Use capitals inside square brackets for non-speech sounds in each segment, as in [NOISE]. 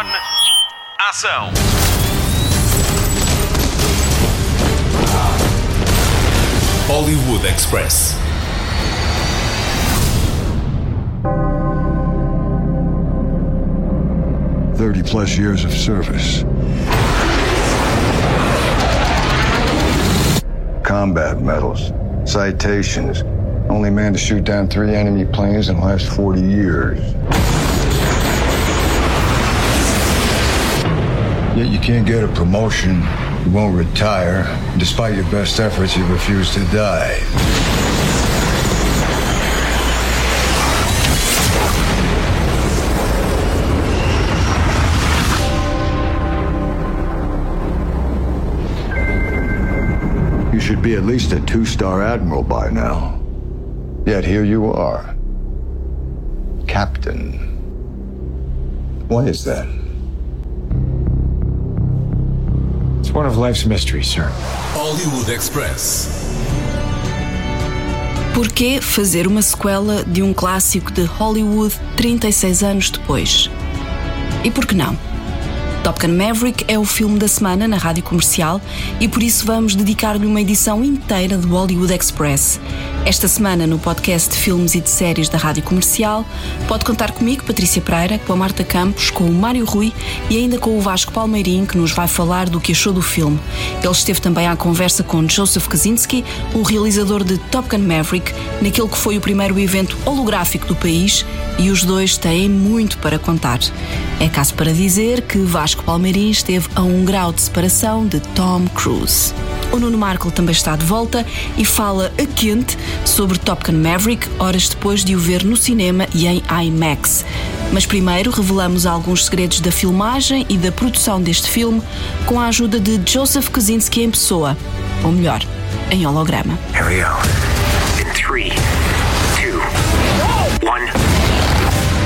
On. Ação. Hollywood Express. Thirty plus years of service. Combat medals, citations. Only man to shoot down three enemy planes in the last 40 years. Yet you can't get a promotion, you won't retire. Despite your best efforts, you refuse to die. You should be at least a two star admiral by now. Yet here you are. Captain. Why is that? It's one of life's mysteries, sir. Hollywood Express. Por que fazer uma sequela de um clássico de Hollywood 36 anos depois? E por que não? Top Gun Maverick é o filme da semana na rádio comercial e por isso vamos dedicar-lhe uma edição inteira do Hollywood Express. Esta semana, no podcast de filmes e de séries da rádio comercial, pode contar comigo, Patrícia Pereira, com a Marta Campos, com o Mário Rui e ainda com o Vasco Palmeirim, que nos vai falar do que achou do filme. Ele esteve também à conversa com Joseph Kaczynski, o realizador de Top Gun Maverick, naquele que foi o primeiro evento holográfico do país e os dois têm muito para contar. É caso para dizer que Vasco Palmeirim esteve a um grau de separação de Tom Cruise. O Nuno Marco também está de volta e fala a quente sobre Top Gun Maverick, horas depois de o ver no cinema e em IMAX. Mas primeiro revelamos alguns segredos da filmagem e da produção deste filme com a ajuda de Joseph Kosinski em pessoa, ou melhor, em holograma. Here we go. In three, two, one.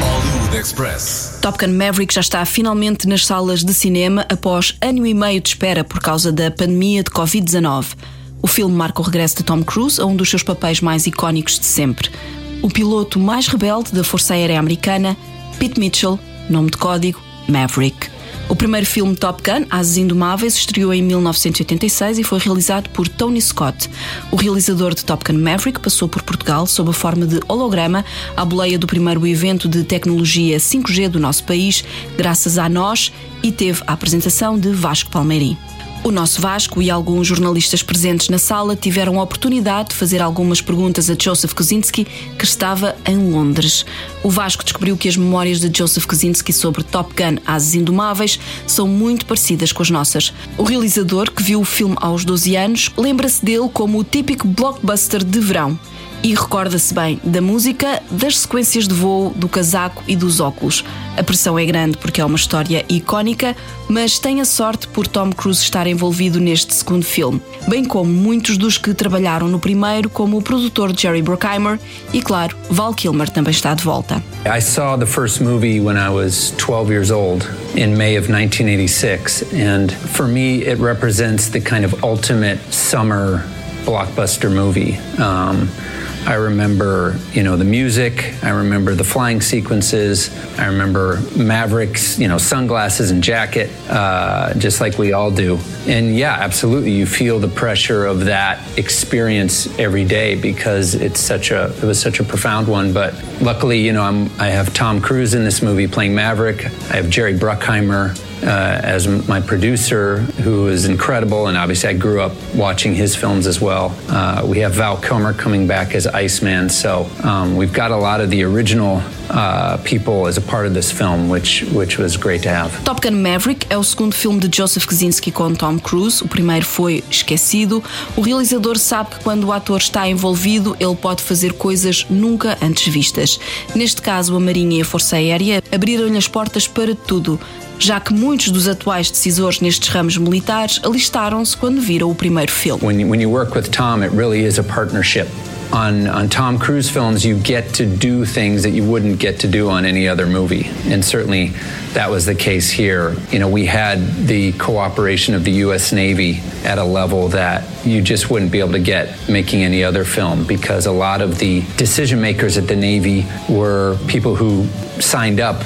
Hollywood Express. Top Gun Maverick já está finalmente nas salas de cinema após ano e meio de espera por causa da pandemia de Covid-19. O filme marca o regresso de Tom Cruise a um dos seus papéis mais icónicos de sempre. O piloto mais rebelde da Força Aérea Americana, Pete Mitchell, nome de código Maverick. O primeiro filme Top Gun, Asas Indomáveis, estreou em 1986 e foi realizado por Tony Scott. O realizador de Top Gun Maverick passou por Portugal sob a forma de holograma à boleia do primeiro evento de tecnologia 5G do nosso país, graças a nós, e teve a apresentação de Vasco Palmeirim. O nosso Vasco e alguns jornalistas presentes na sala tiveram a oportunidade de fazer algumas perguntas a Joseph Kosinski, que estava em Londres. O Vasco descobriu que as memórias de Joseph Kosinski sobre Top Gun Asas Indomáveis são muito parecidas com as nossas. O realizador, que viu o filme aos 12 anos, lembra-se dele como o típico blockbuster de verão e recorda-se bem da música, das sequências de voo, do casaco e dos óculos. A pressão é grande porque é uma história icónica, mas tem a sorte por Tom Cruise estar envolvido neste segundo filme, bem como muitos dos que trabalharam no primeiro, como o produtor Jerry Bruckheimer e, claro, Val Kilmer também está de volta. I saw the first movie when I was 12 years old in May of 1986, and for me, it represents the kind of ultimate summer blockbuster movie. Um, I remember, you know, the music. I remember the flying sequences. I remember Maverick's, you know, sunglasses and jacket, uh, just like we all do. And yeah, absolutely, you feel the pressure of that experience every day because it's such a, it was such a profound one. But luckily, you know, I'm, I have Tom Cruise in this movie playing Maverick. I have Jerry Bruckheimer uh, as my producer, who is incredible, and obviously I grew up watching his films as well. Uh, we have Val Kilmer coming back as Iceman, so um, we've got a lot of the original uh, people as a part of this film, which which was great to have. Top Gun Maverick é o segundo filme de Joseph Kosinski com Tom Cruise. O primeiro foi esquecido. O realizador sabe que quando o ator está envolvido, ele pode fazer coisas nunca antes vistas. Neste caso, a Marinha e a Força Aérea abriram-lhe as portas para tudo. Já que muitos dos atuais decisores nestes ramos militares alistaram-se quando viram o primeiro filme. When you, when you work with Tom, it really is a partnership. On, on Tom Cruise films, you get to do things that you wouldn't get to do on any other movie. And certainly that was the case here. You know, we had the cooperation of the U.S. Navy at a level that you just wouldn't be able to get making any other film because a lot of the decision makers at the Navy were people who signed up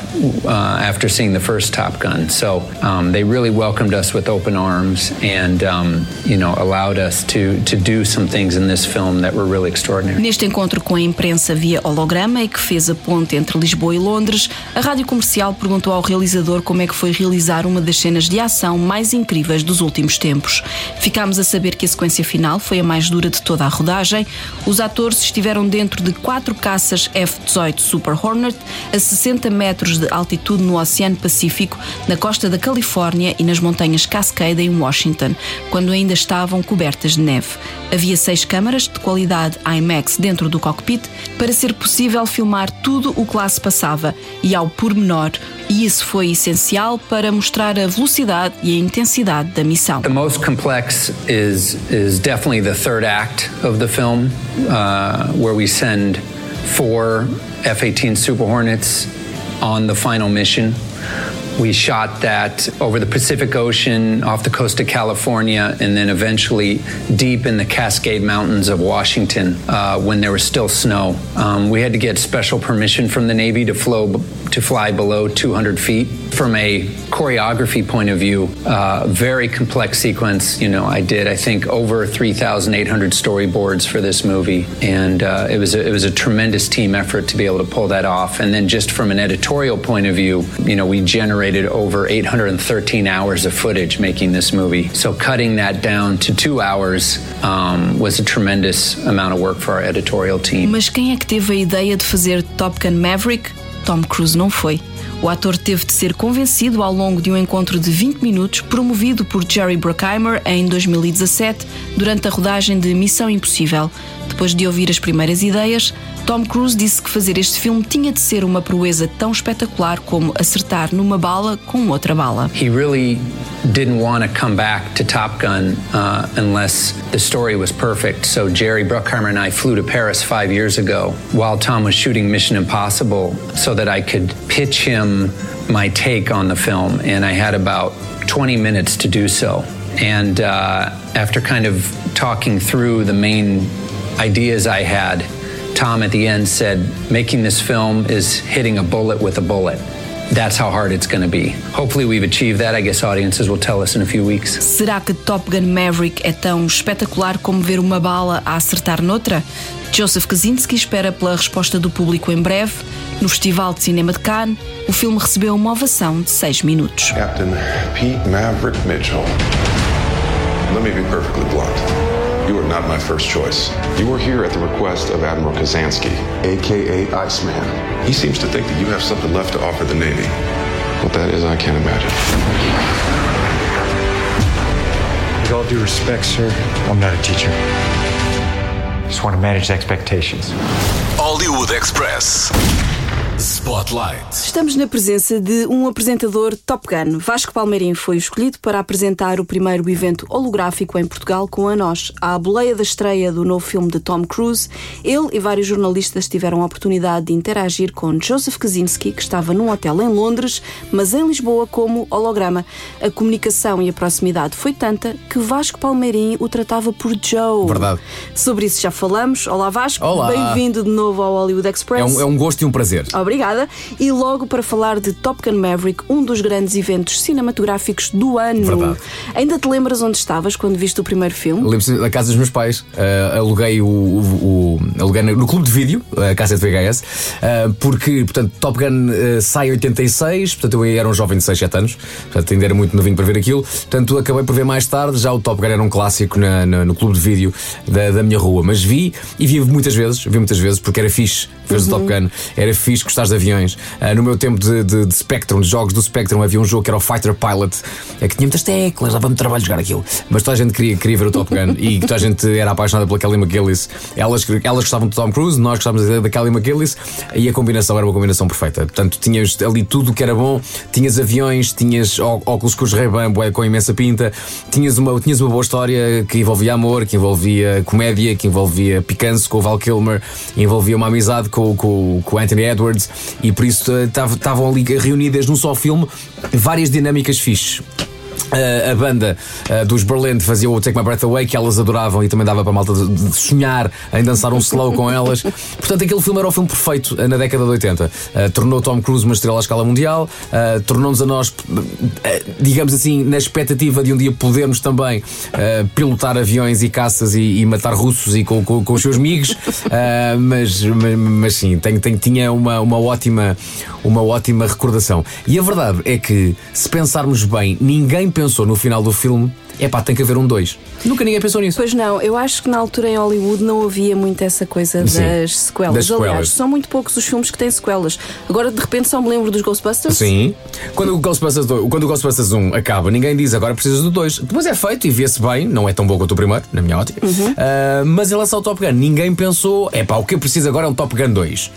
uh, after seeing the first Top Gun. So um, they really welcomed us with open arms and, um, you know, allowed us to, to do some things in this film that were really extraordinary. Neste encontro com a imprensa via holograma e que fez a ponte entre Lisboa e Londres, a rádio comercial perguntou ao realizador como é que foi realizar uma das cenas de ação mais incríveis dos últimos tempos. Ficámos a saber que a sequência final foi a mais dura de toda a rodagem. Os atores estiveram dentro de quatro caças F-18 Super Hornet a 60 metros de altitude no Oceano Pacífico, na costa da Califórnia e nas montanhas Cascade em Washington, quando ainda estavam cobertas de neve. Havia seis câmaras de qualidade IMAX dentro do cockpit para ser possível filmar tudo o que lá se passava e ao pormenor, e isso foi essencial para mostrar a velocidade e a intensidade da missão. The most complex is is definitely the third act of the film, uh, where we send four F-18 Super Hornets on the final mission. We shot that over the Pacific Ocean, off the coast of California, and then eventually deep in the Cascade Mountains of Washington uh, when there was still snow. Um, we had to get special permission from the Navy to flow to fly below 200 feet. From a choreography point of view, uh, very complex sequence. You know, I did I think over 3,800 storyboards for this movie, and uh, it was a, it was a tremendous team effort to be able to pull that off. And then just from an editorial point of view, you know, we generated over 813 hours of footage making this movie. So cutting that down to two hours um, was a tremendous amount of work for our editorial team. Mas quem é que teve a ideia de fazer Top Gun Maverick? Tom Cruise não foi. O ator teve de ser convencido ao longo de um encontro de 20 minutos, promovido por Jerry Bruckheimer em 2017, durante a rodagem de Missão Impossível. Depois de ouvir as primeiras ideias, Tom Cruise disse que fazer este filme tinha de ser uma proeza tão espetacular como acertar numa bala com outra bala. He really didn't want to come back to Top Gun uh, unless the story was perfect. So Jerry Bruckheimer and I flew to Paris five years ago while Tom was shooting Mission Impossible so that I could pitch him my take on the film. And I had about 20 minutes to do so. And uh, after kind of talking through the main ideas I had, Tom at the end said, making this film is hitting a bullet with a bullet. That's how hard it's going to be. Hopefully, we've achieved that. I guess audiences will tell us in a few weeks. Será que Top Gun Maverick é tão espetacular como ver uma bala a acertar noutra? Joseph Kaczynski espera pela resposta do público em breve. No Festival de Cinema de Cannes, o filme recebeu uma ovação de 6 minutos. Captain Pete Maverick Mitchell. Let me be perfectly blunt. You are not my first choice. You are here at the request of Admiral Kazansky, aka Iceman. He seems to think that you have something left to offer the Navy. What that is, I can't imagine. With all due respect, sir, I'm not a teacher. Just want to manage expectations. Hollywood Express. Spotlight. Estamos na presença de um apresentador Top Gun. Vasco Palmeirim foi escolhido para apresentar o primeiro evento holográfico em Portugal com a nós. À boleia da estreia do novo filme de Tom Cruise, ele e vários jornalistas tiveram a oportunidade de interagir com Joseph Kaczynski, que estava num hotel em Londres, mas em Lisboa como holograma. A comunicação e a proximidade foi tanta que Vasco Palmeirim o tratava por Joe. Verdade. Sobre isso já falamos. Olá Vasco, Olá. bem-vindo de novo ao Hollywood Express. É um, é um gosto e um prazer. Obrigada. E logo para falar de Top Gun Maverick, um dos grandes eventos cinematográficos do ano. Verdade. Ainda te lembras onde estavas quando viste o primeiro filme? Lembro-me da casa dos meus pais. Uh, aluguei o, o, o- aluguei no clube de vídeo, a casa de VHS, uh, porque, portanto, Top Gun uh, sai em 86, portanto, eu era um jovem de 6, 7 anos, portanto, ainda era muito novinho para ver aquilo. Portanto, acabei por ver mais tarde. Já o Top Gun era um clássico na- na- no clube de vídeo da, da minha rua, mas vi e vi muitas vezes, vi muitas vezes, porque era fixe ver o Top Gun, era fixe gostar de aviões. Uh, no meu tempo de, de, de Spectrum, de jogos do Spectrum, havia um jogo que era o Fighter Pilot, que tinha muitas teclas, dava-me trabalho jogar aquilo. Mas toda a gente queria, queria ver o Top Gun e toda a gente era apaixonada pela Kelly McGillis. Elas, elas gostavam de Tom Cruise, nós gostávamos da Kelly McGillis e a combinação era uma combinação perfeita. Portanto, tinhas ali tudo o que era bom, tinhas aviões, tinhas óculos com os bué, com imensa pinta, tinhas uma, tinhas uma boa história que envolvia amor, que envolvia comédia, que envolvia picância com o Val Kilmer, envolvia uma amizade com, com o Anthony Edwards e por isso eh, tav- estavam ali reunidas num só filme várias dinâmicas fixes. A, a banda uh, dos Berlin fazia o Take My Breath Away, que elas adoravam e também dava para a malta de, de sonhar em dançar um slow com elas. [LAUGHS] Portanto, aquele filme era o filme perfeito uh, na década de 80. Uh, tornou Tom Cruise uma estrela à escala mundial, tornou-nos a nós, digamos assim, na expectativa de um dia podermos também pilotar aviões e caças e, e matar russos e com, com, com os seus amigos. [LAUGHS] mas, mas, mas, sim, tinha uma, uma, ótima, uma ótima recordação. E a verdade é que, se pensarmos bem, ninguém pensou no final do filme é pá, tem que haver um 2. Nunca ninguém pensou nisso. Pois não, eu acho que na altura em Hollywood não havia muito essa coisa Sim, das, sequelas. das sequelas. Aliás, são muito poucos os filmes que têm sequelas. Agora de repente só me lembro dos Ghostbusters. Sim. Quando o Ghostbusters, 2, quando o Ghostbusters 1 acaba, ninguém diz agora precisas do 2. Depois é feito e vê-se bem, não é tão bom quanto o primeiro, na minha ótica. Uhum. Uh, mas em relação ao Top Gun, ninguém pensou, é pá, o que eu preciso agora é um Top Gun 2.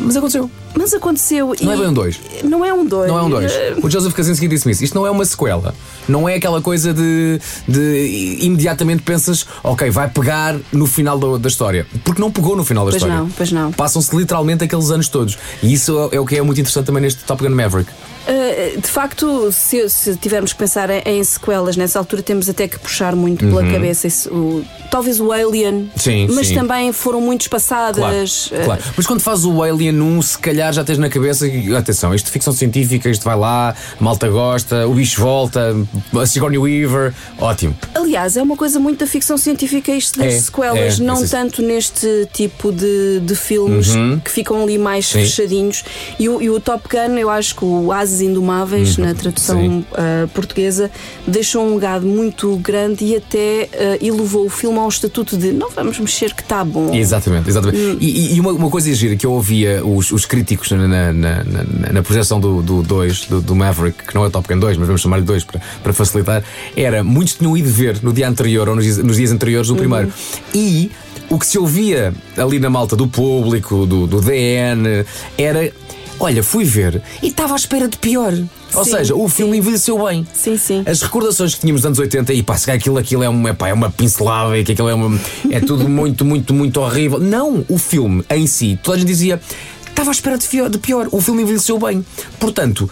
Mas aconteceu. Mas aconteceu. Não é bem um 2. Não é um 2. Não é um 2. O Joseph Kaczynski disse-me isso. Isto não é uma sequela. Não é aquela coisa de, de imediatamente pensas, ok, vai pegar no final da, da história. Porque não pegou no final da pois história. Não, pois não. Passam-se literalmente aqueles anos todos. E isso é o que é muito interessante também neste Top Gun Maverick. Uh, de facto, se, se, tivermos que pensar em, em, sequelas, nessa altura temos até que puxar muito uhum. pela cabeça o, talvez o Alien, sim, mas sim. também foram muito espaçadas. Claro, uh, claro. Mas quando faz o Alien 1, se calhar já tens na cabeça atenção, isto é ficção científica, isto vai lá, malta gosta, o bicho volta, a Sigourney Weaver, ótimo. Aliás, é uma coisa muito da ficção científica isto das é, sequelas, é, não é tanto neste tipo de, de filmes uhum. que ficam ali mais Sim. fechadinhos. E o, e o, Top Gun, eu acho que o Indomáveis, uhum. na tradução uh, portuguesa, deixou um legado muito grande e até uh, elevou o filme ao estatuto de não vamos mexer que está bom. Exatamente, exatamente. Hum. E, e, uma, uma coisa gira que eu ouvia os, os críticos na, na na, na, projeção do 2, do, dois, do, do, Maverick, que não é Top Gun 2, mas vamos chamar-lhe 2 para, para facilitar, era muitos tinham ido ver no dia anterior ou nos dias, nos dias anteriores o primeiro. Uhum. E o que se ouvia ali na malta do público, do, do DN, era olha, fui ver e estava à espera de pior. Ou sim, seja, o filme sim. envelheceu bem. Sim, sim. As recordações que tínhamos dos anos 80 e pá, se aquilo, aquilo é uma, pá, é uma pincelada e que aquilo é, uma, é tudo [LAUGHS] muito, muito, muito horrível. Não, o filme em si, toda a gente dizia estava à espera de pior, de pior. O filme envelheceu bem. Portanto,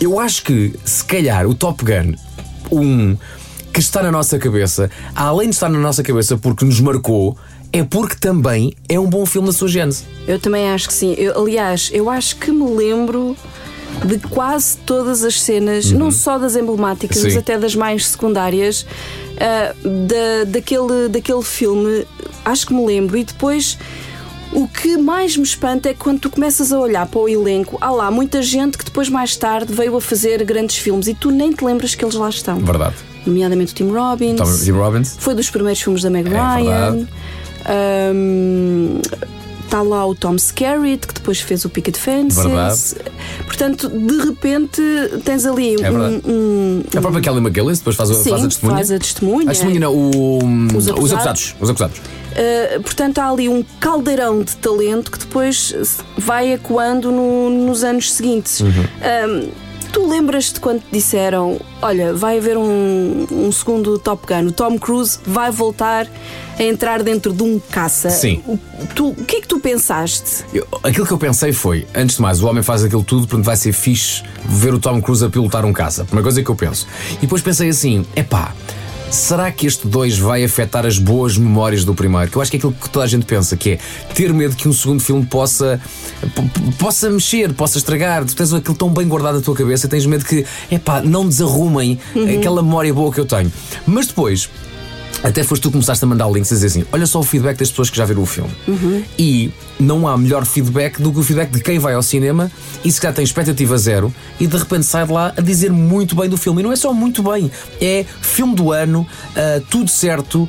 eu acho que se calhar o Top Gun 1 que está na nossa cabeça, além de estar na nossa cabeça porque nos marcou, é porque também é um bom filme na sua gênese. Eu também acho que sim. Eu, aliás, eu acho que me lembro de quase todas as cenas, uhum. não só das emblemáticas, sim. mas até das mais secundárias, uh, da, daquele, daquele filme. Acho que me lembro. E depois o que mais me espanta é quando tu começas a olhar para o elenco, há lá muita gente que depois, mais tarde, veio a fazer grandes filmes e tu nem te lembras que eles lá estão. Verdade. Nomeadamente o Tim Robbins. Tom, Tim Robbins. Foi dos primeiros filmes da Meg é Ryan. Um, está lá o Tom Skerritt, que depois fez o Picket Fences. Verdade. Portanto, de repente tens ali é um, um, A própria Kelly McGillis depois faz, sim, faz a testemunha. Faz a testemunha. A testemunha não, o, os, acusados. os acusados. Os acusados. Uh, portanto, há ali um caldeirão de talento que depois vai ecoando no, nos anos seguintes. Uhum. Tu lembras-te quando te disseram: Olha, vai haver um, um, segundo Top Gun, o Tom Cruise vai voltar a entrar dentro de um caça? Sim. O, tu, o que é que tu pensaste? Eu, aquilo que eu pensei foi: antes de mais, o homem faz aquilo tudo, portanto vai ser fixe ver o Tom Cruise a pilotar um caça. Primeira coisa que eu penso. E depois pensei assim: é pá será que este 2 vai afetar as boas memórias do primeiro? Que eu acho que é aquilo que toda a gente pensa, que é ter medo que um segundo filme possa possa mexer, possa estragar. Tu tens aquilo tão bem guardado na tua cabeça, tens medo que, epá, não desarrumem uhum. aquela memória boa que eu tenho. Mas depois, até foste tu que começaste a mandar links e dizer assim: olha só o feedback das pessoas que já viram o filme. Uhum. E não há melhor feedback do que o feedback de quem vai ao cinema e se calhar tem expectativa zero e de repente sai de lá a dizer muito bem do filme. E não é só muito bem, é filme do ano, uh, tudo certo, uh,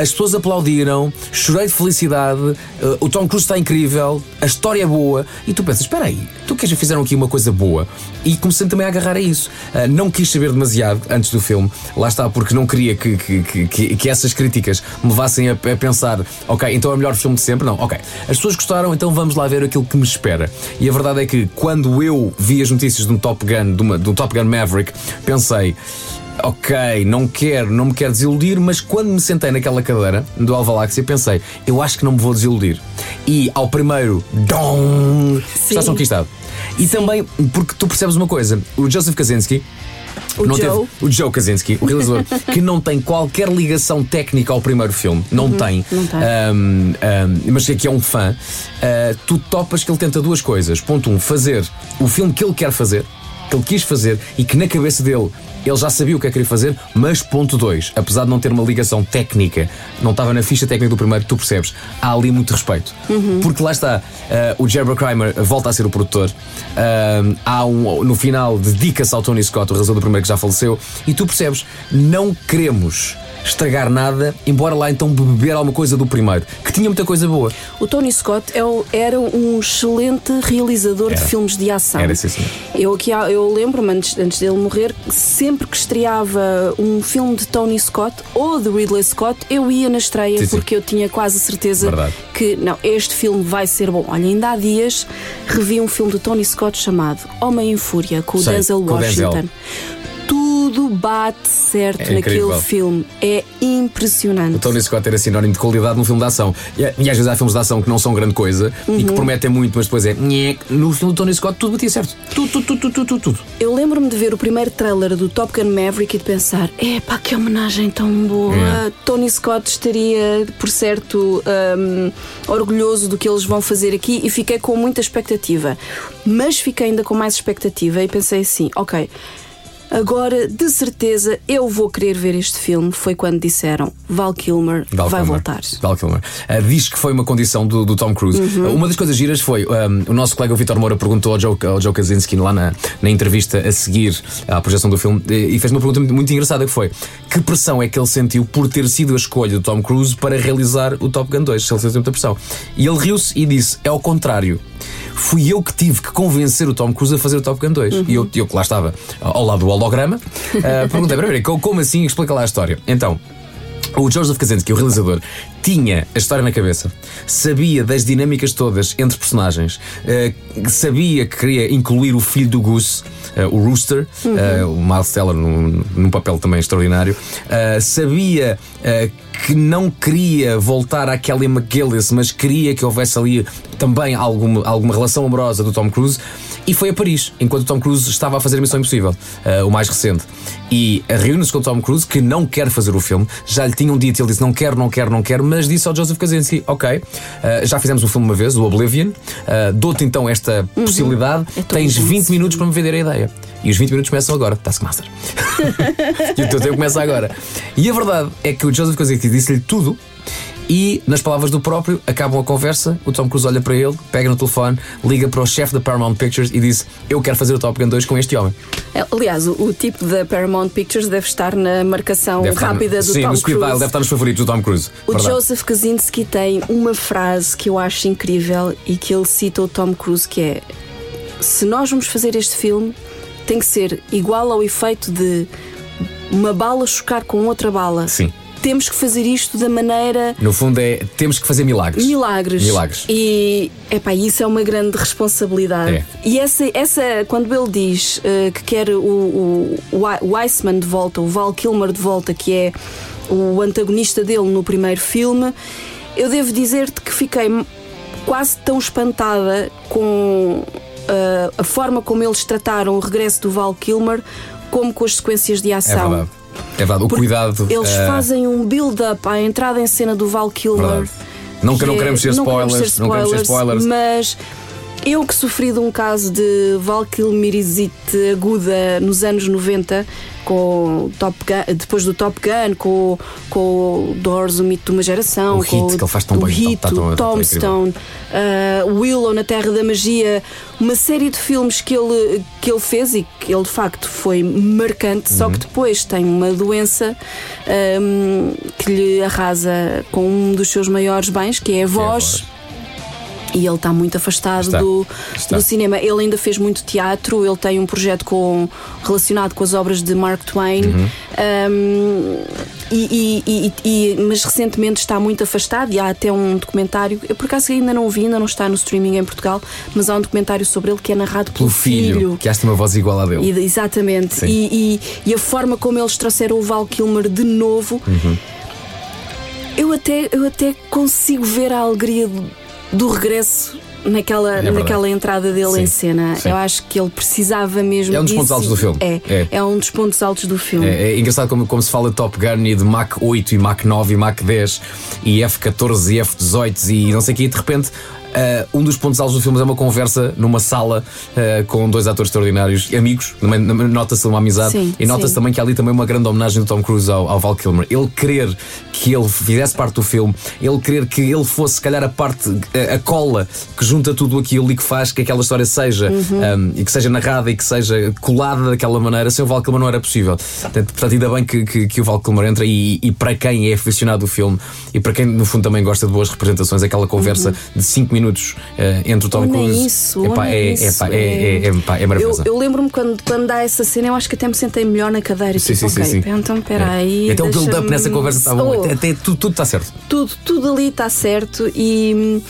as pessoas aplaudiram, chorei de felicidade, uh, o Tom Cruise está incrível, a história é boa. E tu pensas: espera aí, tu que já fizeram aqui uma coisa boa. E comecei também a agarrar a isso. não quis saber demasiado antes do filme, lá está, porque não queria que, que, que, que essas críticas me levassem a, a pensar: ok, então é o melhor filme de sempre. Não, ok. As pessoas gostaram, então vamos lá ver aquilo que me espera. E a verdade é que quando eu vi as notícias de um Top Gun, de, uma, de um Top Gun Maverick, pensei ok, não quero, não me quero desiludir, mas quando me sentei naquela cadeira do Alvaláxia, pensei, eu acho que não me vou desiludir. E ao primeiro, dom, estás conquistado. E também porque tu percebes uma coisa: o Joseph Kaczynski. O não Joe. Teve, o Joe Kaczynski, o realizador, [LAUGHS] que não tem qualquer ligação técnica ao primeiro filme, não tem, Uhum, não tem. Ahm, ahm, mas que é um fã, ah, tu topas que ele tenta duas coisas. Ponto um, fazer o filme que ele quer fazer, que ele quis fazer e que na cabeça dele ele já sabia o que é que queria fazer, mas ponto dois, apesar de não ter uma ligação técnica, não estava na ficha técnica do primeiro, tu percebes, há ali muito respeito. Porque lá está, ah, o Jerry Bruckheimer volta a ser o produtor, ah, há um, no final dedica-se ao Tony Scott, o realizador do primeiro que já faleceu, e tu percebes, não queremos estragar nada, embora lá então beber alguma coisa do primeiro, que tinha muita coisa boa. O Tony Scott é era um excelente realizador de Era. filmes de ação. Era, sim, senhor. Eu, aqui, há- eu lembro-me, antes, antes dele morrer, sempre que estreava um filme de Tony Scott ou de Ridley Scott, eu ia na estreia Sim, sim. porque eu tinha quase certeza Verdade. que não, este filme vai ser bom. Olha, ainda há dias revi um filme de Tony Scott chamado Homem em Fúria com o Sei, Denzel com o Denzel. Tudo bate certo É naquele filme. É impressionante. O Tony Scott era sinónimo de qualidade num filme de ação. E, às vezes há filmes de ação que não são grande coisa e que prometem muito, mas depois é. No filme do Tony Scott tudo batia certo. Tudo, tudo, tudo, tudo, tudo. tudo. Eu lembro-me de ver o primeiro trailer do Top Gun Maverick e de pensar: epá, que homenagem tão boa. É. Tony Scott estaria, por certo, hum, orgulhoso do que eles vão fazer aqui e fiquei com muita expectativa. Mas fiquei ainda com mais expectativa e pensei assim: ok. Agora, de certeza, eu vou querer ver este filme. Foi quando disseram Val Kilmer Val vai Kilmer. voltar. Val Kilmer. Ah, diz que foi uma condição do, do Tom Cruise. Uhum. Uma das coisas giras foi um, o nosso colega Vitor Moura perguntou ao Joe, ao Joe Kaczynski lá na, na entrevista a seguir à projeção do filme e e fez uma pergunta muito, muito engraçada que foi que pressão é que ele sentiu por ter sido a escolha do Tom Cruise para realizar o Top Gun 2? Se ele sentiu muita pressão. E ele riu-se e disse: é ao contrário. Fui eu que tive que convencer o Tom Cruise a fazer o Top Gun 2. E eu, eu que lá estava ao lado do holograma, ah, [LAUGHS] perguntei: "Peraí, como como assim? Explica lá a história. Então, o Joseph Kaczynski, o realizador, tinha a história na cabeça, sabia das dinâmicas todas entre personagens, eh, sabia que queria incluir o filho do Goose, eh, o Rooster, eh, o Miles Teller num, num papel também extraordinário, sabia que não queria voltar àquela McGillis, mas queria que houvesse ali também alguma, alguma relação amorosa do Tom Cruise. E foi a Paris, enquanto o Tom Cruise estava a fazer a Missão Impossível, eh, o mais recente. E reúne-se com o Tom Cruise, que não quer fazer o filme. Já lhe tinham dito, ele disse: Não quero, não quero, não quero. Mas disse ao Joseph Kaczynski: Ok, eh, já fizemos o filme uma vez, o Oblivion. eh, Dou-te então esta possibilidade. É Tens bom, 20 sim. minutos para me vender a ideia. E os 20 minutos começam agora, Taskmaster. [LAUGHS] e o teu tempo começa agora. E a verdade é que o Joseph Kaczynski disse-lhe tudo. E, nas palavras do próprio, acabam a conversa. O Tom Cruise olha para ele, pega no telefone, liga para o chefe da Paramount Pictures e diz: Eu quero fazer o Top Gun 2 com este homem. É, Aliás, o, o tipo da Paramount Pictures deve estar na marcação Deve no- rápida do Sim, Tom no speed dial, Cruise. deve estar nos favoritos do Tom Cruise. O Verdade. Joseph Kaczynski tem uma frase que eu acho incrível e que ele cita o Tom Cruise que é se nós vamos fazer este filme tem que ser igual ao efeito de uma bala chocar com outra bala. Sim. Temos que fazer isto da maneira No fundo, é temos que fazer milagres. milagres. Milagres. E epá, isso é uma grande responsabilidade. É. E essa, essa quando ele diz eh, que quer o, o, o Iceman de volta, o Val Kilmer de volta, que é o antagonista dele no primeiro filme, eu devo dizer-te que fiquei quase tão espantada com eh, a forma como eles trataram o regresso do Val Kilmer como com as sequências de É ação. verdade. É verdade. O Porque cuidado. Eles eh, fazem um build-up à entrada em cena do Val Kilmer. Verdade. Não que- não é- queremos ser não queremos spoilers, ser não queremos ser spoilers. Mas eu que sofri de um caso de Valkyrie aguda nos anos 90, com Top Gun, depois do Top Gun, com, com o Doors, o mito de uma geração, O com Hit, que ele faz tão o bem, Hit, tá tá incrível. Tombstone, uh, Willow na Terra da Magia, uma série de filmes que ele, que ele fez e que ele de facto foi marcante, só Uhum. que depois tem uma doença um, que lhe arrasa com um dos seus maiores bens, que é a voz. voz. E ele está muito afastado Está. do, Está. do cinema. Ele ainda fez muito teatro, ele tem um projeto com, relacionado com as obras de Mark Twain. Uhum. Um, e- e- e- mas recentemente está muito afastado e há até um documentário. Eu por acaso ainda não o vi, ainda não está no streaming em Portugal, mas há um documentário sobre ele que é narrado Pelo filho, que acha uma voz igual à dele. Exatamente. E, e- a forma como eles trouxeram o Val Kilmer de novo, Uhum. eu, até, eu até consigo ver a alegria do regresso. Naquela, É naquela entrada dele Sim, em cena, sim. eu acho que ele precisava mesmo É um dos disso. pontos altos do filme. É, É. é, um dos pontos altos do filme. É, é engraçado como, como se fala de Top Gun e de Mach 8 e Mach 9 e Mach 10 e F14 e F18 e não sei o que, e de repente. Ah, um dos pontos altos do filme é uma conversa numa sala ah, com dois atores extraordinários, amigos, nota-se uma amizade Sim, e nota-se também que há ali também uma grande homenagem do Tom Cruise ao, ao Val Kilmer. Ele querer que ele fizesse parte do filme, ele querer que ele fosse, se calhar, a parte, a, a cola que junta tudo aquilo e que faz que aquela história seja Uhum. um, e que seja narrada e que seja colada daquela maneira, sem o Val Kilmer não era possível. Portanto, portanto, ainda bem que, que, que o Val Kilmer entra e, e para quem é aficionado do filme e para quem no fundo também gosta de boas representações, aquela conversa de 5 minutos uh, entre o Tom Cruise isso, epá, nem é, isso, epá, é, é, é, epá, é Eu, maravilhosa. eu lembro-me quando, quando dá essa cena, eu acho que até me sentei melhor na cadeira. Sim, tipo, sim, ok, sim, sim. então espera É. aí. Até o build-up nessa conversa está bom. Oh, Até, até tudo, tudo está certo. tudo, tudo ali está certo e hum,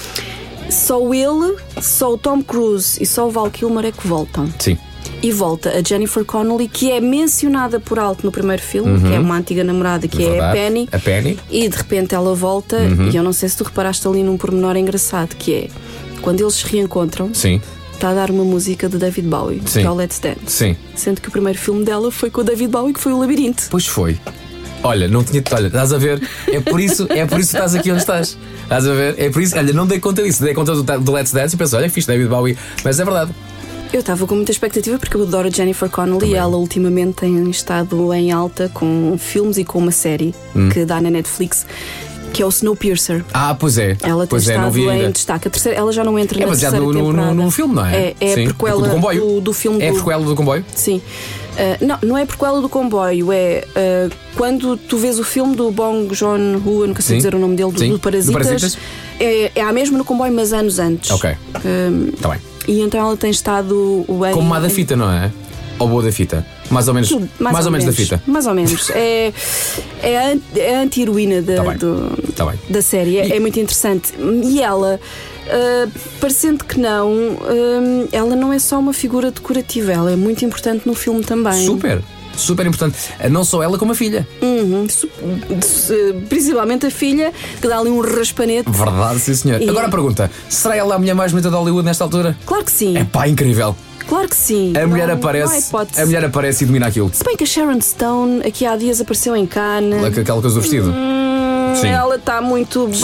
só ele, só o Tom Cruise e só o Val Kilmer é que voltam. Sim. E volta a Jennifer Connelly, que é mencionada por alto no primeiro filme, que é uma antiga namorada, que é a Uhum. Verdade. Penny. A Penny. Uhum. E de repente ela volta, e eu não sei se tu reparaste ali num pormenor engraçado, que é quando eles se reencontram, Sim. está a dar uma música de David Bowie, Sim. que é o Let's Dance. Sim. Sendo que o primeiro filme dela foi com o David Bowie, que foi o Labirinto. Pois foi. Olha, não tinha. Olha, estás a ver? É por isso, é por isso que estás aqui onde estás. Estás a ver? É por isso. Olha, não dei conta disso. Dei conta do, do Let's Dance e pensei, olha, fiz David Bowie. Mas é verdade. Eu estava com muita expectativa porque eu adoro Jennifer Connelly e ela ultimamente tem estado em alta com filmes e com uma série Hum. que dá na Netflix. Que é o Snowpiercer. Ah, pois é. Ela tem pois é, não estado em destaque. A terceira, ela já não entra É na baseado terceira no, temporada. no, num filme, não é? É, é Sim. prequela do, comboio. do, do filme É do, prequela do comboio? Sim. Ah, não, não é prequela do comboio, é ah, quando tu vês o filme do Bong Joon-ho, eu nunca sei Sim. dizer o nome dele, do, Sim. do Do Parasitas. Parasitas. É, é a mesma no comboio, mas anos antes. Ok. Está bem. e então ela tem estado bem. Como má da fita, não é? Ou boa da fita? Mais ou menos, Tudo, mais, ou, menos, da fita. Mais ou menos. É, é a, é a anti-heroína da, Tá do- Tá da série. É, E- é muito interessante. E ela, ah, parecendo que não, ah, ela não é só uma figura decorativa, ela é muito importante no filme também. Super. Super importante. Não só ela, como a filha. Uhum. Principalmente a filha, que dá ali um raspanete. Verdade, sim, senhor. E- Agora a pergunta: será ela a mulher mais bonita de Hollywood nesta altura? Claro que sim. É pá, incrível. Claro que sim. A mulher Não- não aparece. hipótese. A mulher aparece e domina aquilo. Se bem que a Sharon Stone aqui há dias apareceu em Cannes. Aquela coisa do vestido. Hum, Sim. Ela está muito Sim.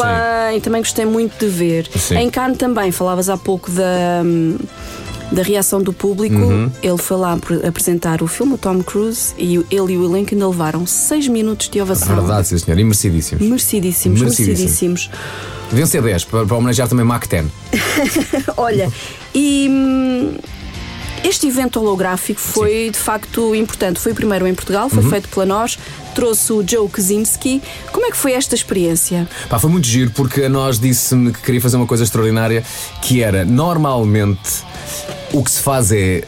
bem, também gostei muito de ver. Sim. Em Cannes também, falavas há pouco da, hum, da reação do público. Uhum. Ele foi lá apre- apresentar o filme, o Tom Cruise, e ele e o elenco ainda levaram seis minutos de ovação. Verdade, sim, senhor. E merecidíssimos. Merecidíssimos, Merecidíssimos. merecidíssimos. Deviam ser 10 para, para homenagear também Mac 10. [LAUGHS] Olha, e hum, este evento holográfico foi de facto importante. Foi o primeiro em Portugal, Uhum. foi feito pela nós, trouxe o Joe Kaczynski. Como é que foi esta experiência? Pá, foi muito giro porque a nós disse-me que queria fazer uma coisa extraordinária que era normalmente o que se faz é.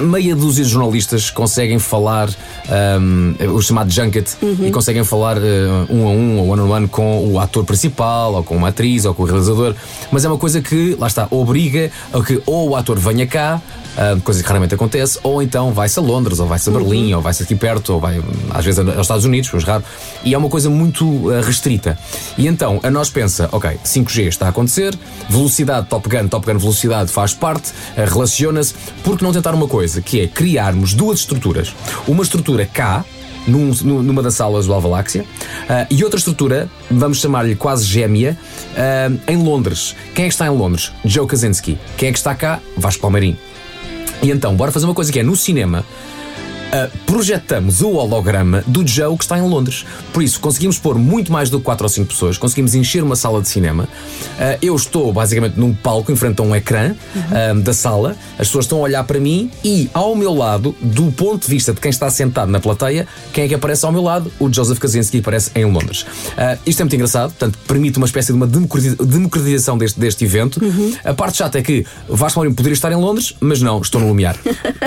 Meia dúzia de jornalistas conseguem falar ahm, o chamado junket e conseguem falar eh, um a um ou one on one com o ator principal ou com uma atriz ou com o realizador, mas é uma coisa que, lá está, obriga a que ou o ator venha cá, ah, coisa que raramente acontece, ou então vai-se a Londres, ou vai-se a Berlim, ou vai-se aqui perto, ou vai às vezes aos Estados Unidos, mas raro, e é uma coisa muito ah, restrita. E então a nós pensa, ok, 5G está a acontecer, velocidade Top Gun, Top Gun velocidade faz parte, relaciona-se, porque não tentar uma coisa, que é criarmos duas estruturas. Uma estrutura cá, num- nu- numa das salas do Alvaláxia ah, e outra estrutura, vamos chamar-lhe quase gêmea, ah, em Londres. Quem é que está em Londres? Joe Kaczynski. Quem é que está cá? Vasco Palmeirim. E então, bora fazer uma coisa que é no cinema. Ah, projetamos o holograma do Joe que está em Londres. Por isso, conseguimos pôr muito mais do que 4 ou 5 pessoas, conseguimos encher uma sala de cinema. Ah, eu estou basicamente num palco em frente a um ecrã ah, da sala, as pessoas estão a olhar para mim e ao meu lado, do ponto de vista de quem está sentado na plateia, quem é que aparece ao meu lado? O Joseph Kaczynski aparece em Londres. Ah, isto é muito engraçado, portanto, permite uma espécie de uma democratiza- democratização deste, deste evento. A parte chata é que Vasco Mourinho poderia estar em Londres, mas não, estou no Lumiar.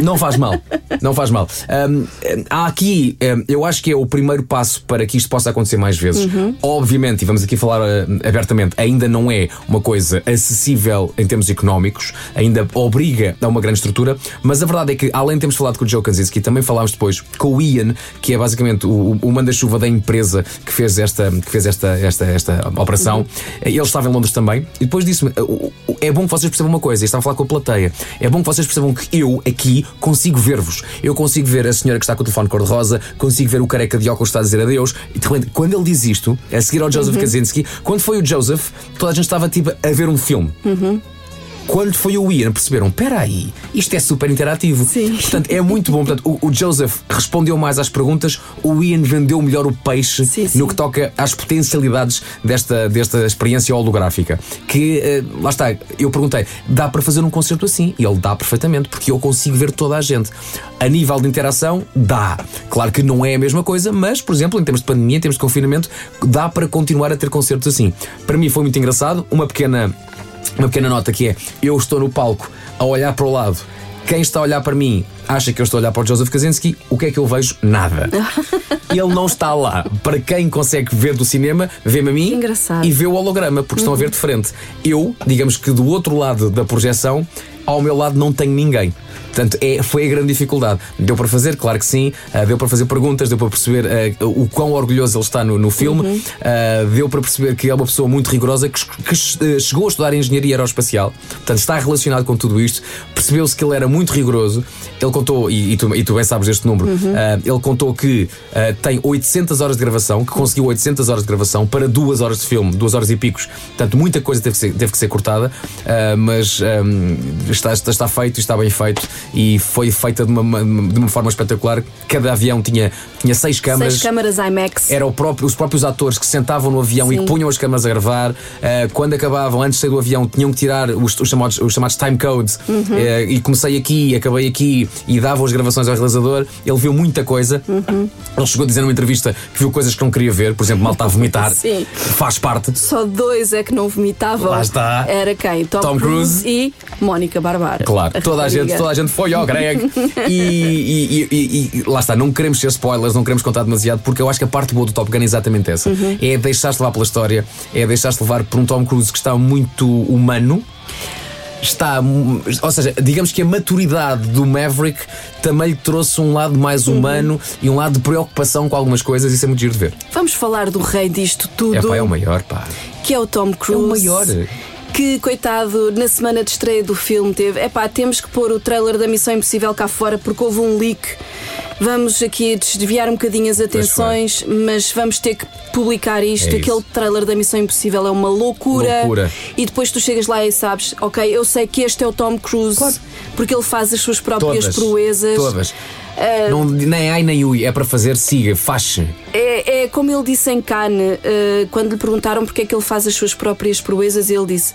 não faz mal, não faz mal. Um, há aqui, um, eu acho que é o primeiro passo para que isto possa acontecer mais vezes. Obviamente, e vamos aqui falar uh, abertamente, ainda não é uma coisa acessível em termos económicos, ainda obriga a uma grande estrutura, mas a verdade é que, além de termos falado com o Joe Kaczynski, também falámos depois com o Ian, que é basicamente o, o manda-chuva da empresa que fez esta, que fez esta, esta, esta operação. Ele estava em Londres também, e depois disse-me: "O- o- é bom que vocês percebam uma coisa, e estava a falar com a plateia, é bom que vocês percebam que eu aqui consigo ver-vos. Eu consigo ver a senhora que está com o telefone cor-de-rosa, consigo ver o careca de óculos que está a dizer adeus, e de repente, quando ele diz isto, a seguir ao Joseph Kaczynski, quando foi o Joseph, toda a gente estava tipo a ver um filme. Quando foi o Ian, perceberam: espera aí, isto é super interativo. Sim. Portanto, é muito bom. Portanto, o, o Joseph respondeu mais às perguntas, o Ian vendeu melhor o peixe Sim, sim. no que toca às potencialidades desta, desta experiência holográfica. Que, eh, lá está, eu perguntei: dá para fazer um concerto assim? E ele dá perfeitamente, porque eu consigo ver toda a gente. A nível de interação, dá. Claro que não é a mesma coisa, mas, por exemplo, em termos de pandemia, em termos de confinamento, dá para continuar a ter concertos assim. Para mim foi muito engraçado. Uma pequena uma pequena nota que é: eu estou no palco a olhar para o lado. Quem está a olhar para mim acha que eu estou a olhar para o Joseph Kaczynski. O que é que eu vejo? Nada. [LAUGHS] Ele não está lá. Para quem consegue ver do cinema, vê-me a mim Engraçado. e vê o holograma, porque estão a ver de frente. Eu, digamos que do outro lado da projeção, ao meu lado não tenho ninguém. Portanto, é, foi a grande dificuldade. Deu para fazer, claro que sim, ah, deu para fazer perguntas, deu para perceber ah, o quão orgulhoso ele está no, no filme, ah, deu para perceber que é uma pessoa muito rigorosa que, que eh, chegou a estudar engenharia aeroespacial, portanto, está relacionado com tudo isto. Percebeu-se que ele era muito rigoroso. Ele contou, e, e tu, e tu bem sabes deste número, ah, ele contou que tem 800 horas de gravação, que conseguiu 800 horas de gravação para duas horas de filme, duas horas e picos. Portanto, muita coisa teve que ser, teve que ser cortada, mas ah, está, está, feito, está bem feito e foi feita de uma, de uma forma espetacular. Cada avião tinha, tinha seis câmaras. Seis câmaras IMAX. Era o próprio- os próprios atores que se sentavam no avião e Sim. que punham as câmaras a gravar. Eh, quando acabavam, antes de sair do avião, tinham que tirar os, os chamados, os chamados time codes. Uhum. Eh, e comecei aqui, acabei aqui e davam as gravações ao realizador. Ele viu muita coisa. Uhum. Ele chegou a dizer numa entrevista que viu coisas que não queria ver, por exemplo, mal está a vomitar. [LAUGHS] Sim. Faz parte. Só dois é que não vomitavam. Lá está. Era quem? Tom, Tom Cruise. e Mónica Barbara. Claro, toda a, gente, toda a gente foi ao Greg. [LAUGHS] e, e- e- lá está, não queremos ser spoilers, não queremos contar demasiado, porque eu acho que a parte boa do Top Gun é exatamente essa: é deixar-se levar pela história, é deixar-se levar por um Tom Cruise que está muito humano. Está, ou seja, digamos que a maturidade do Maverick também lhe trouxe um lado mais humano e um lado de preocupação com algumas coisas, isso é muito giro de ver. Vamos falar do rei disto tudo, É pá, é o maior, pá. que é o Tom Cruise. É o maior. Que, coitado, na semana de estreia do filme teve. É pá, temos que pôr o trailer da Missão Impossível cá fora porque houve um leak. Vamos aqui desviar um bocadinho as atenções, mas vamos ter que publicar isto. É Aquele trailer da Missão Impossível é uma loucura. Loucura. E depois tu chegas lá e sabes, ok, eu sei que este é o Tom Cruise porque ele faz as suas próprias Todas. proezas. Todas. Ah, Não, nem ai nem ui, é para fazer, siga, faz É, é como ele disse em Cannes, eh, quando lhe perguntaram porque é que ele faz as suas próprias proezas, ele disse.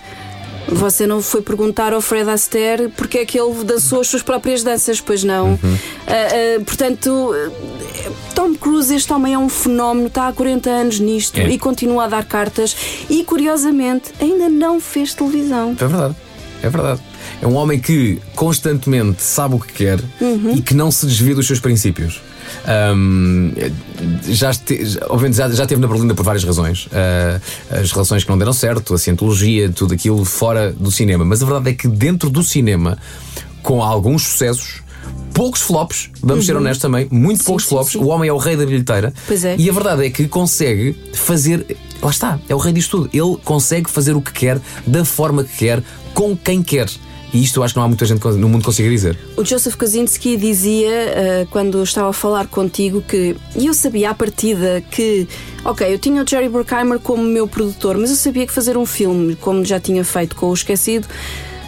Você não foi perguntar ao Fred Astaire porque é que ele dançou as suas próprias danças, pois não. Ah, ah, portanto, eh, Tom Cruise, este homem é um fenómeno, está há 40 anos nisto É. e continua a dar cartas e, curiosamente, ainda não fez televisão. É verdade, é verdade. É um homem que constantemente sabe o que quer e que não se desvia dos seus princípios. Ahm, já, este, obviamente, já, já esteve na Berlinda por várias razões. Ah, as relações que não deram certo, a cientologia, tudo aquilo fora do cinema. Mas a verdade é que dentro do cinema, com alguns sucessos, poucos flops, vamos ser honestos também, muito poucos sim, flops, sim. o homem é o rei da bilheteira. Pois é. E a verdade é que consegue fazer. Lá está, é o rei disto tudo. Ele consegue fazer o que quer, da forma que quer, com quem quer. E isto eu acho que não há muita gente no mundo que consiga dizer. O Joseph Kosinski dizia, eh, quando estava a falar contigo, que eu sabia à partida que, ok, eu tinha o Jerry Bruckheimer como meu produtor, mas eu sabia que fazer um filme, como já tinha feito com o Esquecido,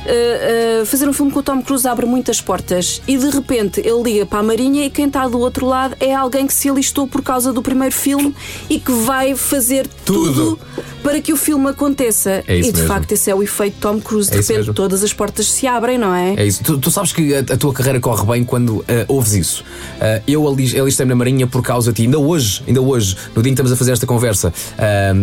eh, eh, fazer um filme com o Tom Cruise abre muitas portas e de repente ele liga para a Marinha e quem está do outro lado é alguém que se alistou por causa do primeiro filme e que vai fazer Tudo. tudo, para que o filme aconteça. É isso e de mesmo. facto esse é o efeito Tom Cruise. De É repente todas as portas se abrem, não é? É isso. Tu, tu sabes que a, a tua carreira corre bem quando ah, ouves isso. Ah, eu ali- alistei-me na Marinha por causa de ti. Ainda hoje, ainda hoje, no dia em que estamos a fazer esta conversa,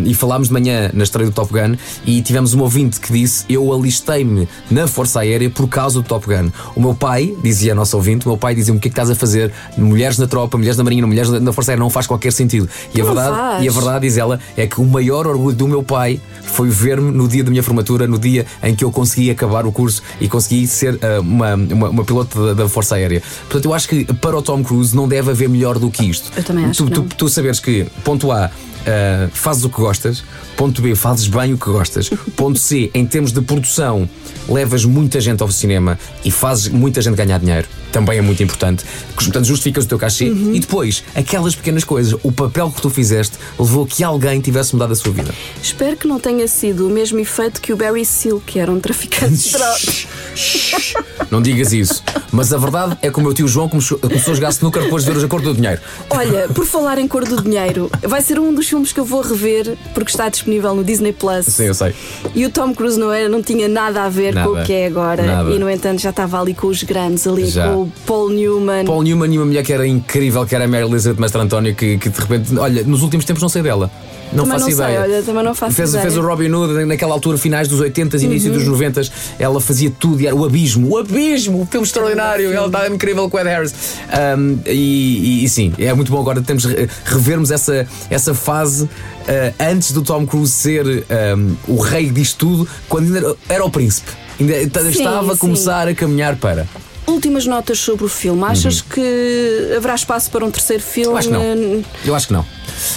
e falámos de manhã na estreia do Top Gun, e tivemos um ouvinte que disse: Eu alistei-me na Força Aérea por causa do Top Gun. O meu pai, dizia a nossa ouvinte, o meu pai dizia-me o que é que estás a fazer? Mulheres na tropa, mulheres na marinha, mulheres na Força Aérea, não faz qualquer sentido. E a verdade, faz. e a verdade, diz ela, é que o maior orgulho do meu pai foi ver-me no dia da minha formatura, no dia em que eu consegui acabar o curso e consegui ser ah, uma, uma, uma piloto da, da Força Aérea. Portanto, eu acho que para o Tom Cruise não deve haver melhor do que isto. Eu também acho tu, que tu, tu saberes que, ponto A, ah, fazes o que gostas, ponto B, fazes bem o que gostas, [LAUGHS] ponto C, em termos de produção, levas muita gente ao cinema e fazes muita gente ganhar dinheiro. Também é muito importante. Portanto, justificas o teu cachê Uhum. e depois, aquelas pequenas coisas, o papel que tu fizeste levou a que alguém tivesse mudado a sua vida. Espero que não tenha sido o mesmo efeito que o Barry Seal, que era um traficante de [LAUGHS] drogas. Não digas isso. Mas a verdade é que o meu tio João começou, começou a jogar snooker depois de ver os acordos do dinheiro. Olha, por falar em Cor do Dinheiro, vai ser um dos filmes que eu vou rever porque está disponível no Disney Plus. Sim, eu sei. E o Tom Cruise não, era, não tinha nada a ver com Nada. o que é agora. Nada. E no entanto já estava ali com os grandes, ali Já. com o Paul Newman. Paul Newman e uma mulher que era incrível, que era a Mary Elizabeth Mestre António, que, que de repente, olha, nos últimos tempos não sei dela. Não Também faço não sei, ideia. olha, também não faço fez, ideia. Uhum. fez o Robin Hood naquela altura, finais dos 80 início dos 90 ela fazia tudo e era o abismo, o abismo, o filme extraordinário, ela estava incrível com o Ed Harris. Um, e, e- e sim, é muito bom agora temos re- revermos essa, essa fase uh, antes do Tom Cruise ser um, o rei disto tudo, quando ainda era, era o príncipe. Ainda estava a sim. começar a caminhar para. Últimas notas sobre o filme. Achas que haverá espaço para um terceiro filme? Uhum. Eu acho que não. Eu acho que não.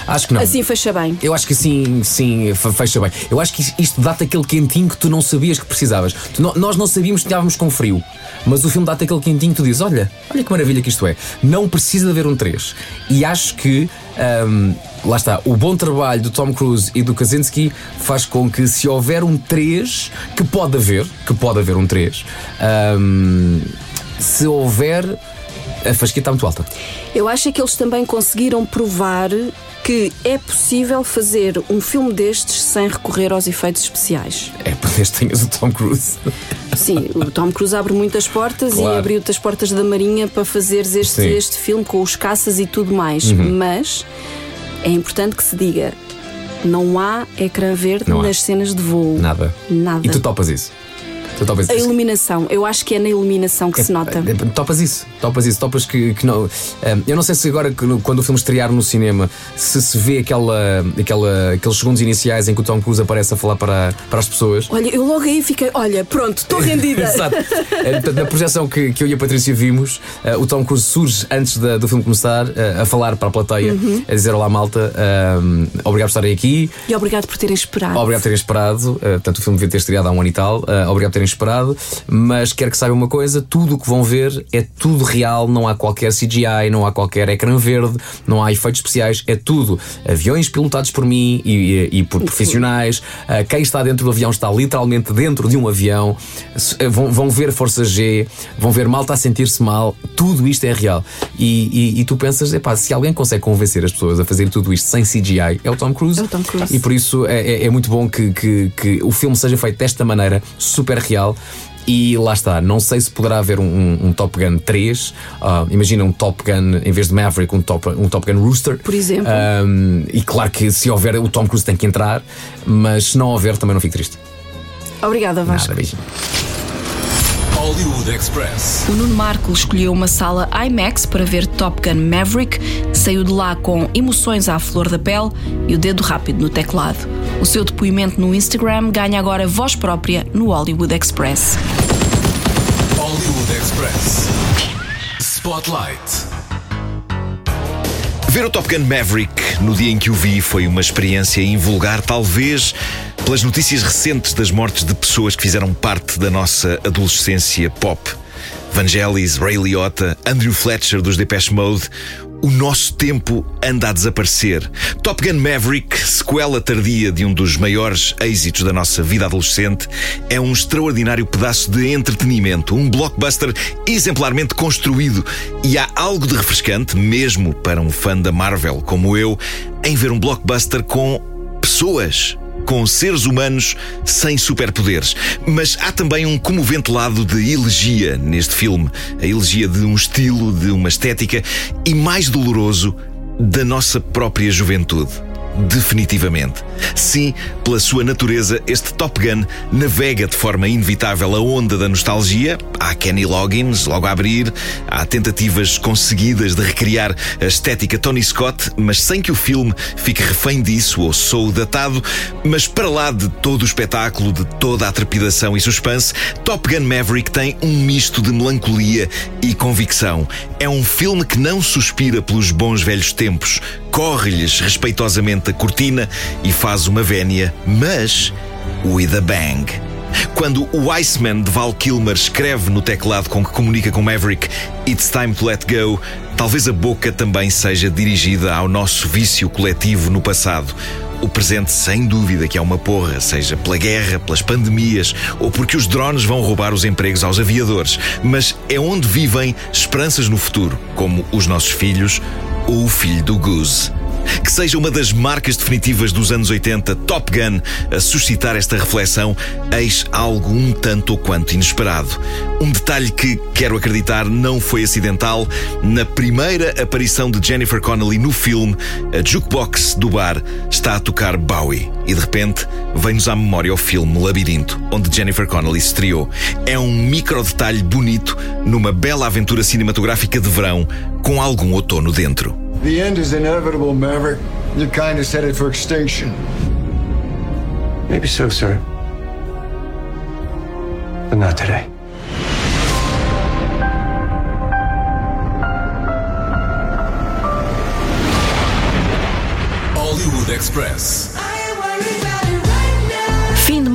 Acho que não. Assim fecha bem. Eu acho que sim, sim, fe- fecha bem. Eu acho que is- isto dá-te aquele quentinho que tu não sabias que precisavas. Nós não sabíamos que estávamos com frio, mas o filme dá-te aquele quentinho que tu dizes: olha, olha que maravilha que isto é. Não precisa de haver um 3. E acho que. hum, lá está, o bom trabalho do Tom Cruise e do Kaczynski faz com que se houver um 3, que pode haver, que pode haver um 3, hum, se houver, a fasquia está muito alta. Eu acho é que eles também conseguiram provar que é possível fazer um filme destes sem recorrer aos efeitos especiais. É, desde que tenhas o Tom Cruise. Sim, o Tom Cruise abre muitas portas Claro. e abriu-te as portas da Marinha para fazeres este, Sim. Uhum. este filme com os caças e tudo mais. Mas é importante que se diga: não há ecrã verde Não há. nas cenas de voo. Nada. Nada. E tu topas isso? Tu topas A isso? iluminação, eu acho que é na iluminação que se nota. É, Topas isso, topas isso, topas que, que não. eh, eu não sei se agora, quando o filme estrear no cinema, se se vê aquela, aquela, aqueles segundos iniciais em que o Tom Cruise aparece a falar para, para as pessoas. Olha, eu logo aí fiquei, olha, pronto, estou rendida. [LAUGHS] Exato. Eh, portanto, na projeção que, que eu e a Patrícia vimos, eh, o Tom Cruise surge antes da- do filme começar eh, a falar para a plateia, Uhum. a dizer: Olá, malta, eh, obrigado por estarem aqui. E obrigado por terem esperado. Obrigado por terem esperado. Uh, portanto, o filme devia ter estreado há um ano e tal. Uh, obrigado por terem esperado. Mas quero que saibam uma coisa: tudo o que vão ver é tudo real. Não há qualquer CGI, não há qualquer ecrã verde, não há efeitos especiais. É tudo aviões pilotados por mim e, e- e por profissionais. Uh, quem está dentro do avião está literalmente dentro de um avião. Uh, Vão, vão ver Força G, vão ver malta a sentir-se mal. Tudo isto é real. E, e- e tu pensas: epá, se alguém consegue convencer as pessoas a fazer tudo isto sem CGI, é o Tom Cruise. É o Tom Cruise. E por isso é, é- é muito bom que, que- que o filme seja feito desta maneira, super real. E lá está, não sei se poderá haver um, um- um Top Gun 3. Ah, imagina um Top Gun, em vez de Maverick, um Top, um Top Gun Rooster. Por exemplo. Ahm, e claro que se houver, o Tom Cruise tem que entrar, mas se não houver, também não fico triste. Obrigada, Vasco. Nada. Hollywood Express. O Nuno Marco escolheu uma sala IMAX para ver Top Gun Maverick, saiu de lá com emoções à flor da pele e o dedo rápido no teclado. O seu depoimento no Instagram ganha agora voz própria no Hollywood Express. Hollywood Express. Spotlight. Ver o Top Gun Maverick no dia em que o vi foi uma experiência invulgar, talvez pelas notícias recentes das mortes de pessoas que fizeram parte da nossa adolescência pop. Vangelis, Ray Liotta, Andrew Fletcher dos Depeche Mode. O nosso tempo anda a desaparecer. Top Gun Maverick, sequela tardia de um dos maiores êxitos da nossa vida adolescente, é um extraordinário pedaço de entretenimento, um blockbuster exemplarmente construído. E há algo de refrescante, mesmo para um fã da Marvel como eu, em ver um blockbuster com pessoas com seres humanos sem superpoderes. Mas há também um comovente lado de elegia neste filme. A elegia de um estilo, de uma estética e, mais doloroso, da nossa própria juventude. Definitivamente. Sim, pela sua natureza, este Top Gun navega de forma inevitável a onda da nostalgia. Há Kenny Loggins logo a abrir, há tentativas conseguidas de recriar a estética Tony Scott, mas sem que o filme fique refém disso ou sou datado. Mas para lá de todo o espetáculo, de toda a trepidação e suspense, Top Gun Maverick tem um misto de melancolia e convicção. É um filme que não suspira pelos bons velhos tempos, corre-lhes respeitosamente a cortina e faz uma vénia, mas with a bang. Quando o Iceman de Val Kilmer escreve no teclado com que comunica com Maverick It's time to let go, talvez a boca também seja dirigida ao nosso vício coletivo no passado. O presente, sem dúvida, que é uma porra, seja pela guerra, pelas pandemias ou porque os drones vão roubar os empregos aos aviadores. Mas é onde vivem esperanças no futuro, como os nossos filhos ou o filho do Goose. Que seja uma das marcas definitivas dos anos 80, Top Gun, a suscitar esta reflexão, eis algo um tanto ou quanto inesperado. Um detalhe que, quero acreditar, não foi acidental. Na primeira aparição de Jennifer Connelly no filme, a jukebox do bar está a tocar Bowie. E de repente, vem-nos à memória o filme Labirinto, onde Jennifer Connelly estreou. É um micro detalhe bonito numa bela aventura cinematográfica de verão, com algum outono dentro. The end is inevitable, Maverick. Your kind is headed for extinction. Maybe so, sir. But not today. Hollywood Express.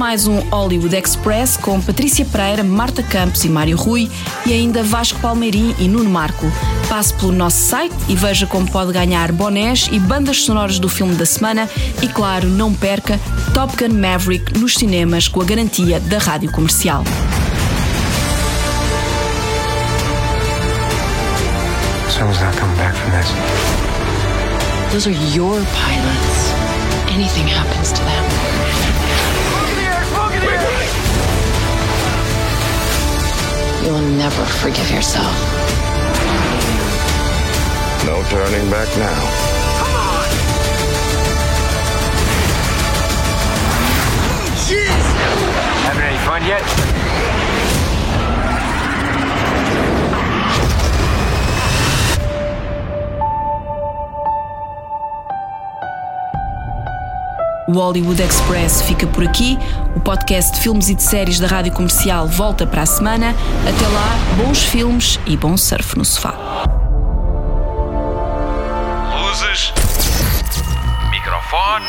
Mais um Hollywood Express com Patrícia Pereira, Marta Campos e Mário Rui e ainda Vasco Palmeirim e Nuno Marco. Passe pelo nosso site e veja como pode ganhar bonés e bandas sonoras do filme da semana e, claro, não perca Top Gun Maverick nos cinemas com a garantia da rádio comercial. Someone's not coming back from this. Those are your pilots. Anything happens to them. You'll never forgive yourself. No turning back now. Having any fun yet? O Hollywood Express fica por aqui. O podcast de filmes e de séries da Rádio Comercial volta para a semana. Até lá, bons filmes e bom surf no sofá. Luzes. Microfone.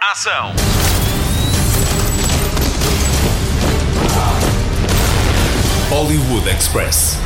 Ação. Hollywood Express.